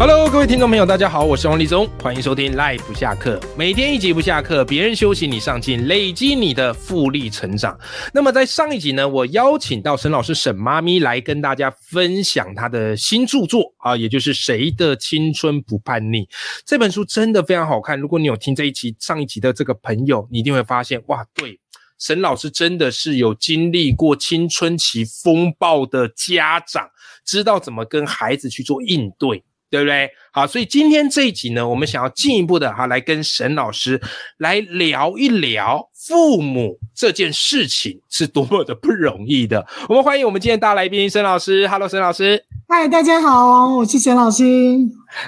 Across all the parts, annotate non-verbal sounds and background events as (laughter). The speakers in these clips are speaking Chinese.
Hello，各位听众朋友，大家好，我是王立忠，欢迎收听 Life 不下课，每天一集不下课，别人休息你上进，累积你的复利成长。那么在上一集呢，我邀请到沈老师沈妈咪来跟大家分享她的新著作啊，也就是谁的青春不叛逆这本书真的非常好看。如果你有听这一期上一集的这个朋友，你一定会发现哇，对，沈老师真的是有经历过青春期风暴的家长，知道怎么跟孩子去做应对。对不对？好，所以今天这一集呢，我们想要进一步的哈，来跟沈老师来聊一聊父母这件事情是多么的不容易的。我们欢迎我们今天大来宾沈老师，Hello，沈老师。嗨，大家好，我是沈老师。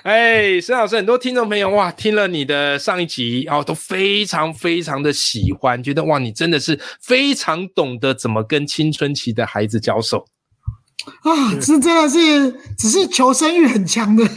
哎，沈老师，很多听众朋友哇，听了你的上一集哦，都非常非常的喜欢，觉得哇，你真的是非常懂得怎么跟青春期的孩子交手。啊，这真的是只是求生欲很强的。(laughs)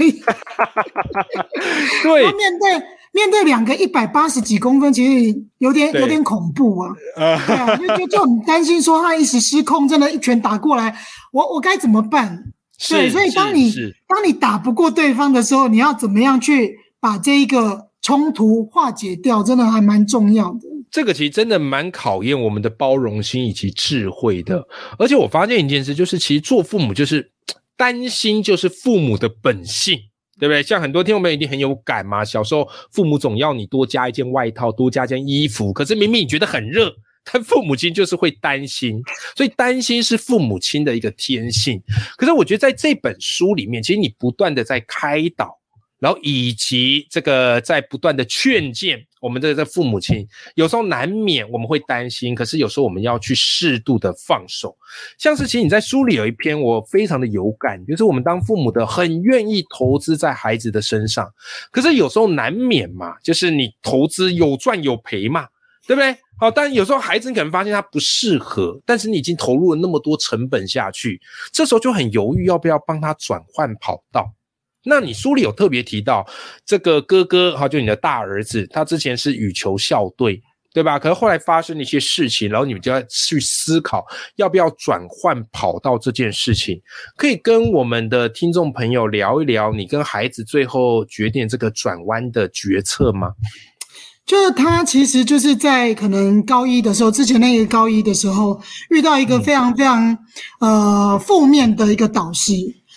对，面对面对两个一百八十几公分，其实有点有点恐怖 (laughs) 啊。对啊，就就就很担心说他一时失控，真的一拳打过来，我我该怎么办？对，所以当你当你打不过对方的时候，你要怎么样去把这一个冲突化解掉？真的还蛮重要的。这个其实真的蛮考验我们的包容心以及智慧的，而且我发现一件事，就是其实做父母就是担心，就是父母的本性，对不对？像很多听众朋友一定很有感嘛，小时候父母总要你多加一件外套，多加件衣服，可是明明你觉得很热，(laughs) 但父母亲就是会担心，所以担心是父母亲的一个天性。可是我觉得在这本书里面，其实你不断的在开导。然后以及这个在不断的劝谏我们的这父母亲，有时候难免我们会担心，可是有时候我们要去适度的放手。像是其实你在书里有一篇我非常的有感，就是我们当父母的很愿意投资在孩子的身上，可是有时候难免嘛，就是你投资有赚有赔嘛，对不对？好，但有时候孩子你可能发现他不适合，但是你已经投入了那么多成本下去，这时候就很犹豫要不要帮他转换跑道。那你书里有特别提到这个哥哥哈，就你的大儿子，他之前是羽球校队，对吧？可是后来发生了一些事情，然后你们就要去思考要不要转换跑道这件事情。可以跟我们的听众朋友聊一聊，你跟孩子最后决定这个转弯的决策吗？就是他其实就是在可能高一的时候，之前那个高一的时候遇到一个非常非常呃负面的一个导师。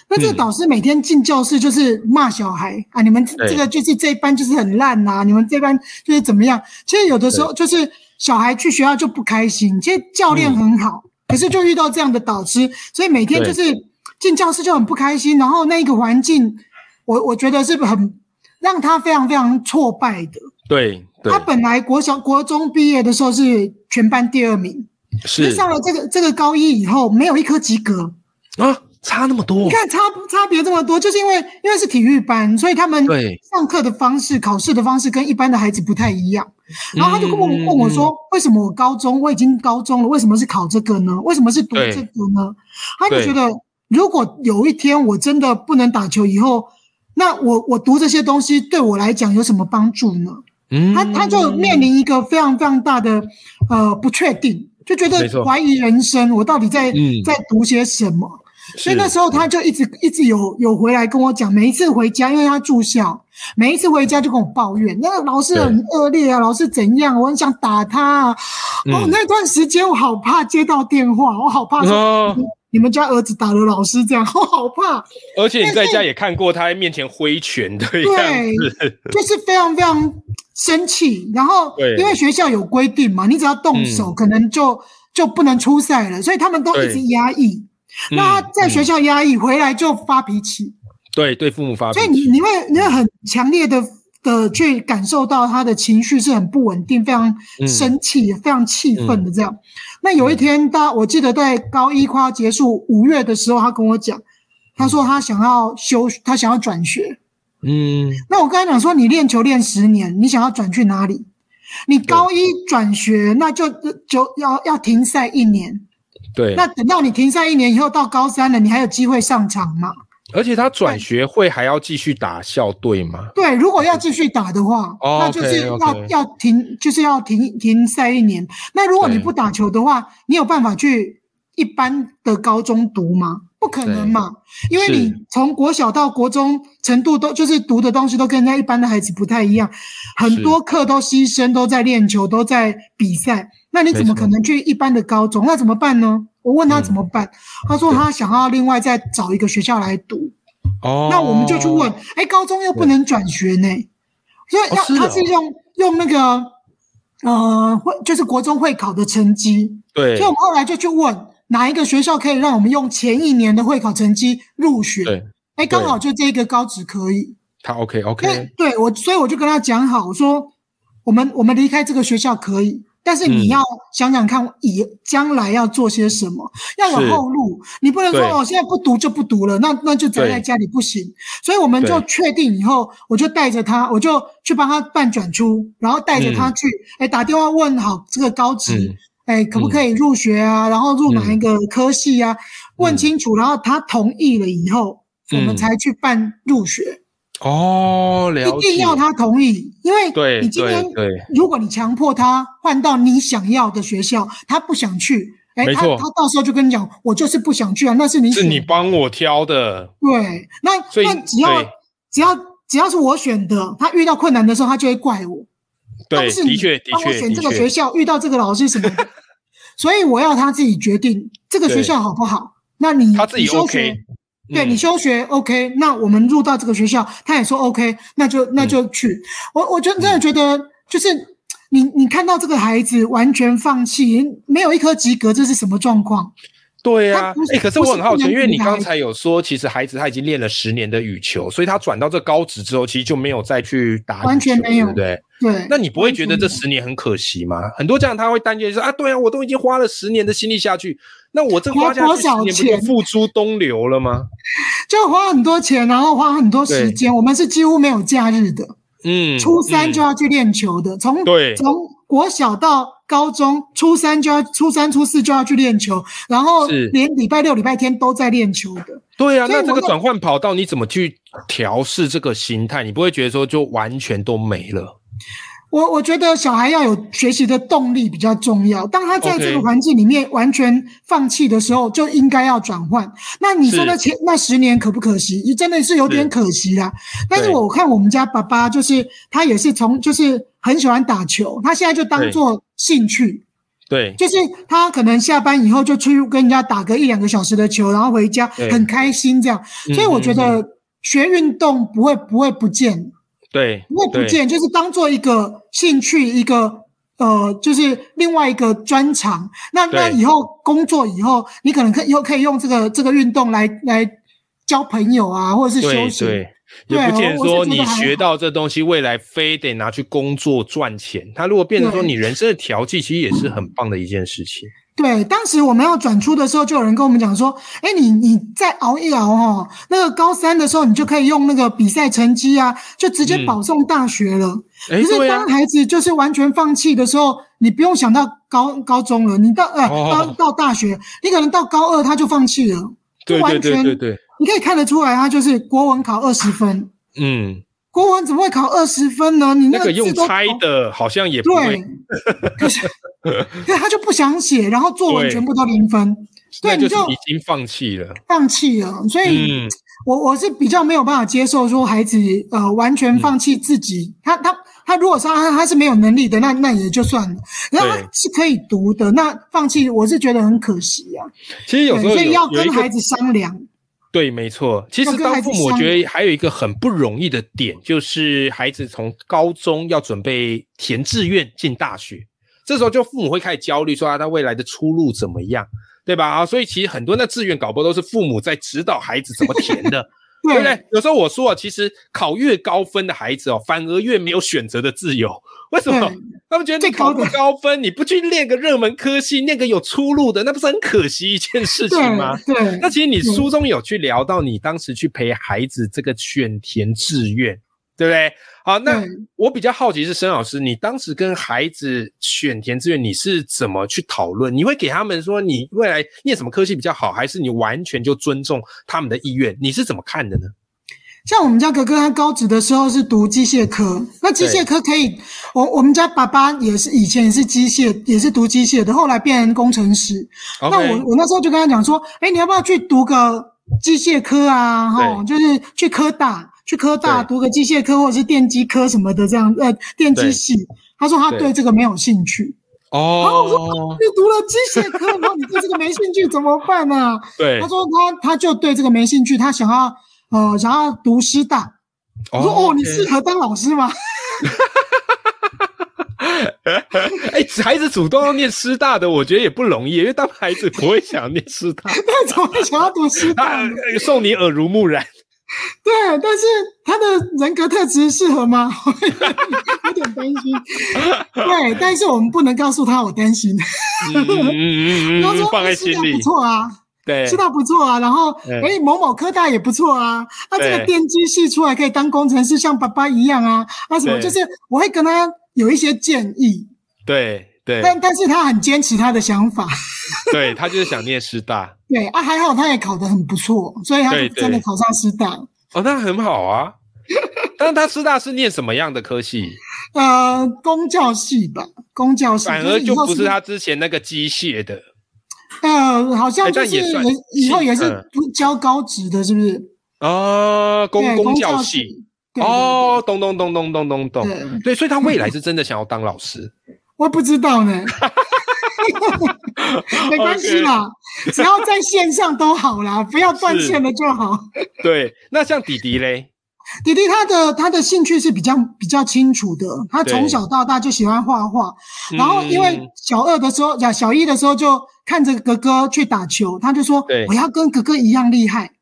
那这个导师每天进教室就是骂小孩啊，你们这个就是这一班就是很烂呐，你们这班就是怎么样？其实有的时候就是小孩去学校就不开心，其实教练很好，可是就遇到这样的导师，所以每天就是进教室就很不开心。然后那个环境，我我觉得是很让他非常非常挫败的。对，他本来国小国中毕业的时候是全班第二名，是上了这个这个高一以后没有一科及格啊。差那么多，你看差差别这么多，就是因为因为是体育班，所以他们上课的方式、考试的方式跟一般的孩子不太一样。然后他就跟我问我说：“为什么我高中我已经高中了，为什么是考这个呢？为什么是读这个呢？”他就觉得，如果有一天我真的不能打球，以后那我我读这些东西对我来讲有什么帮助呢？他他就面临一个非常非常大的呃不确定，就觉得怀疑人生，我到底在在读些什么？所以那时候他就一直一直有有回来跟我讲，每一次回家，因为他住校，每一次回家就跟我抱怨，那个老师很恶劣啊，老师怎样，我很想打他。哦，那段时间我好怕接到电话，我好怕说你们家儿子打了老师这样，(laughs) 我好怕。而且你在家也看过他在面前挥拳的样子，(laughs) 就是非常非常生气。然后因为学校有规定嘛，你只要动手，可能就就不能出赛了，所以他们都一直压抑。那他在学校压抑回来就发脾气，对对，父母发脾气，所以你你会你会很强烈的的去感受到他的情绪是很不稳定，非常生气，非常气愤的这样。那有一天，他我记得在高一快要结束五月的时候，他跟我讲，他说他想要休，他想要转学。嗯，那我跟他讲说，你练球练十年，你想要转去哪里？你高一转学，那就就要要停赛一年。对。那等到你停赛一年以后，到高三了，你还有机会上场吗？而且他转学会还要继续打校队吗？对，如果要继续打的话，那就是要要停，就是要停停赛一年。那如果你不打球的话，你有办法去一般的高中读吗？不可能嘛，因为你从国小到国中程度都就是读的东西都跟人家一般的孩子不太一样，很多课都牺牲，都在练球，都在比赛。那你怎么可能去一般的高中？那怎么办呢？我问他怎么办，他说他想要另外再找一个学校来读。哦，那我们就去问，哎，高中又不能转学呢，所以要他是用用那个呃会就是国中会考的成绩。对，所以我们后来就去问。哪一个学校可以让我们用前一年的会考成绩入学？对，哎，刚好就这个高职可以。他 OK OK。对我，所以我就跟他讲好，我说我们我们离开这个学校可以，但是你要想想看，以将来要做些什么，要有后路。你不能说哦，现在不读就不读了，那那就宅在家里不行。所以我们就确定以后，我就带着他，我就去帮他办转出，然后带着他去，哎，打电话问好这个高职。哎，可不可以入学啊？然后入哪一个科系啊？问清楚，然后他同意了以后，我们才去办入学。哦，了解。一定要他同意，因为你今天，如果你强迫他换到你想要的学校，他不想去，哎，他他到时候就跟你讲，我就是不想去啊，那是你是你帮我挑的。对，那那只要只要只要是我选的，他遇到困难的时候，他就会怪我。对，的确，帮我选这个学校，遇到这个老师什么，所以我要他自己决定这个学校好不好。那你他自己休学，对你休学 OK，那我们入到这个学校，他也说 OK，那就那就去。我我就真的觉得，就是你你看到这个孩子完全放弃，没有一科及格，这是什么状况？对呀，哎，可是我很好奇，因为你刚才有说，其实孩子他已经练了十年的羽球，所以他转到这高职之后，其实就没有再去打完全没有，对不对？对。那你不会觉得这十年很可惜吗？很多家长他会担心说啊，对啊，我都已经花了十年的心力下去，那我这花下去十年不就付诸东流了吗？(laughs) 就花很多钱，然后花很多时间，我们是几乎没有假日的，嗯，初三就要去练球的，从对从国小到。高中初三就要初三初四就要去练球，然后连礼拜六礼拜天都在练球的。对啊，那这个转换跑道你怎么去调试这个心态？你不会觉得说就完全都没了？我我觉得小孩要有学习的动力比较重要。当他在这个环境里面完全放弃的时候，就应该要转换。那你说那前那十年可不可惜？真的是有点可惜啦。但是我看我们家爸爸，就是他也是从就是很喜欢打球，他现在就当做兴趣。对，就是他可能下班以后就出去跟人家打个一两个小时的球，然后回家很开心这样。所以我觉得学运动不会不会不见。对，不会不见，就是当做一个兴趣，一个呃，就是另外一个专长。那那以后工作以后，你可能可以又可以用这个这个运动来来交朋友啊，或者是休息。对，也不见得说你学到这东西，未来非得拿去工作赚钱。他如果变成说你人生的调剂，其实也是很棒的一件事情。对，当时我们要转出的时候，就有人跟我们讲说：“哎，你你再熬一熬哈，那个高三的时候，你就可以用那个比赛成绩啊，就直接保送大学了。”可是当孩子就是完全放弃的时候，你不用想到高高中了，你到呃到到大学，你可能到高二他就放弃了，就完全对对，你可以看得出来，他就是国文考二十分，嗯。国文怎么会考二十分呢？你那个用猜的，好像也不对，可是 (laughs) 对他就不想写，然后作文全部都零分，(laughs) 对，你就已经放弃了，放弃了。所以，我我是比较没有办法接受说孩子呃完全放弃自己，他他他如果说他他是没有能力的，那那也就算了。然后他是可以读的，那放弃我是觉得很可惜啊。其实有时候所以要跟孩子商量。对，没错。其实当父母，我觉得还有一个很不容易的点，就是孩子从高中要准备填志愿进大学，这时候就父母会开始焦虑，说他未来的出路怎么样，对吧？啊，所以其实很多那志愿搞不都是父母在指导孩子怎么填的。(laughs) 对不对？有时候我说啊，其实考越高分的孩子哦，反而越没有选择的自由。(laughs) 为什么？他们觉得你考不高分，你不去练个热门科系，练个有出路的，那不是很可惜一件事情吗？对。那其实你书中有去聊到，你当时去陪孩子这个选填志愿，对不对？好，那我比较好奇是申老师，你当时跟孩子选填志愿，你是怎么去讨论？你会给他们说你未来念什么科系比较好，还是你完全就尊重他们的意愿？你是怎么看的呢？像我们家哥哥他高职的时候是读机械科，那机械科可以，我我们家爸爸也是以前也是机械，也是读机械的，后来变成工程师。那我我那时候就跟他讲说，哎，你要不要去读个机械科啊？哈，就是去科大，去科大读个机械科或者是电机科什么的这样，呃，电机系。他说他对这个没有兴趣。哦。然后我说你读了机械科，(laughs) 然后你对这个没兴趣怎么办呢？对。他说他他就对这个没兴趣，他想要。呃，想要读师大，我说哦，你适合当老师吗？(laughs) 哎，孩子主动要念师大的，我觉得也不容易，因为当孩子不会想念师大，(laughs) 那怎么会想要读师大？送你耳濡目染。(laughs) 对，但是他的人格特质适合吗？(laughs) 有点担心。对，但是我们不能告诉他我担心。嗯嗯嗯嗯，放在心里，不错啊。对，师大不错啊，然后哎，某某科大也不错啊，那这个电机系出来可以当工程师，像爸爸一样啊，啊什么，就是我会跟他有一些建议。对对，但但是他很坚持他的想法。(laughs) 对他就是想念师大。(laughs) 对啊，还好他也考得很不错，所以他真的考上师大。哦，那很好啊。(laughs) 但是他师大是念什么样的科系？呃，公教系吧，公教系。反而就不是他之前那个机械的。呃，好像就是以后也是教高职的，是不是？啊，公公教系哦，咚咚咚咚咚咚咚，对，所以他未来是真的想要当老师。我不知道呢，(laughs) 没关系啦，只要在线上都好啦，(laughs) 不要断线了就好。对，那像弟弟嘞？弟弟他的他的兴趣是比较比较清楚的，他从小到大就喜欢画画，然后因为小二的时候，小小一的时候就看着哥哥去打球，他就说我要跟哥哥一样厉害，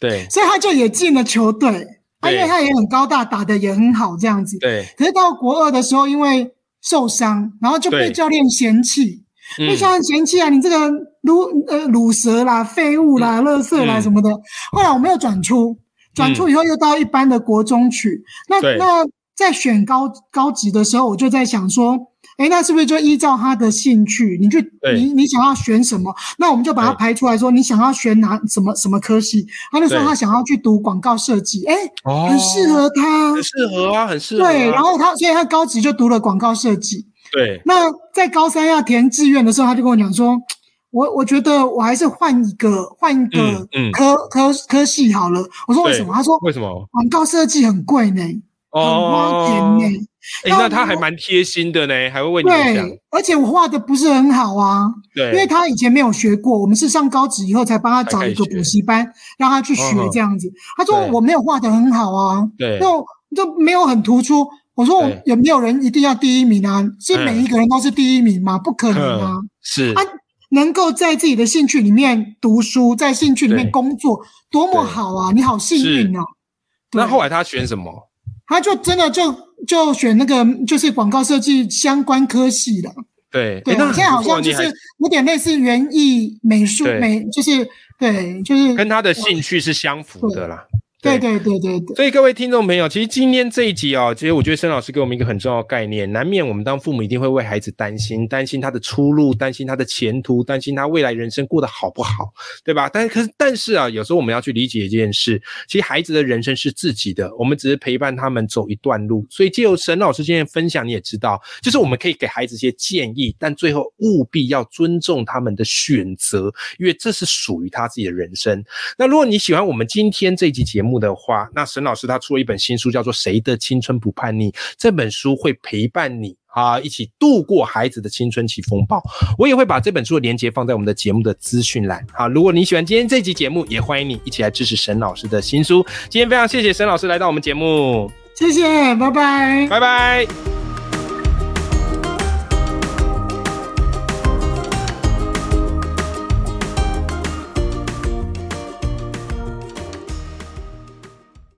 对，所以他就也进了球队，因为他也很高大，打的也很好这样子，对。可是到国二的时候，因为受伤，然后就被教练嫌弃，被教练嫌弃啊，你这个乳呃乳蛇啦、废物啦、垃圾啦什么的。后来我们又转出。转出以后又到一般的国中去，那那在选高高级的时候，我就在想说，哎，那是不是就依照他的兴趣，你去你你想要选什么，那我们就把它排出来说，你想要选哪什么什么科系？他就说他想要去读广告设计，哎，很适合他，很适合啊，很适合。对，然后他所以他高职就读了广告设计。对，那在高三要填志愿的时候，他就跟我讲说。我我觉得我还是换一个换一个科科科系好了。我说为什么？他说为什么？广告设计很贵呢，很花钱呢。哎，那他还蛮贴心的呢，还会为你讲。而且我画的不是很好啊，对，因为他以前没有学过，我们是上高职以后才帮他找一个补习班，让他去学这样子。他说我没有画的很好啊，对，就就没有很突出。我说有没有人一定要第一名啊？是每一个人都是第一名吗？不可能啊，是啊。能够在自己的兴趣里面读书，在兴趣里面工作，多么好啊！你好幸运哦。那后来他选什么？他就真的就就选那个就是广告设计相关科系的。对对，那现在好像就是有点类似园艺美术美，就是对，就是跟他的兴趣是相符的啦。对对对对对，所以各位听众朋友，其实今天这一集哦，其实我觉得申老师给我们一个很重要的概念，难免我们当父母一定会为孩子担心，担心他的出路，担心他的前途，担心他未来人生过得好不好，对吧？但可是但是啊，有时候我们要去理解一件事，其实孩子的人生是自己的，我们只是陪伴他们走一段路。所以借由沈老师今天分享，你也知道，就是我们可以给孩子一些建议，但最后务必要尊重他们的选择，因为这是属于他自己的人生。那如果你喜欢我们今天这集节目的话，那沈老师他出了一本新书，叫做《谁的青春不叛逆》。这本书会陪伴你啊，一起度过孩子的青春期风暴。我也会把这本书的连接放在我们的节目的资讯栏。好，如果你喜欢今天这集节目，也欢迎你一起来支持沈老师的新书。今天非常谢谢沈老师来到我们节目，谢谢，拜拜，拜拜。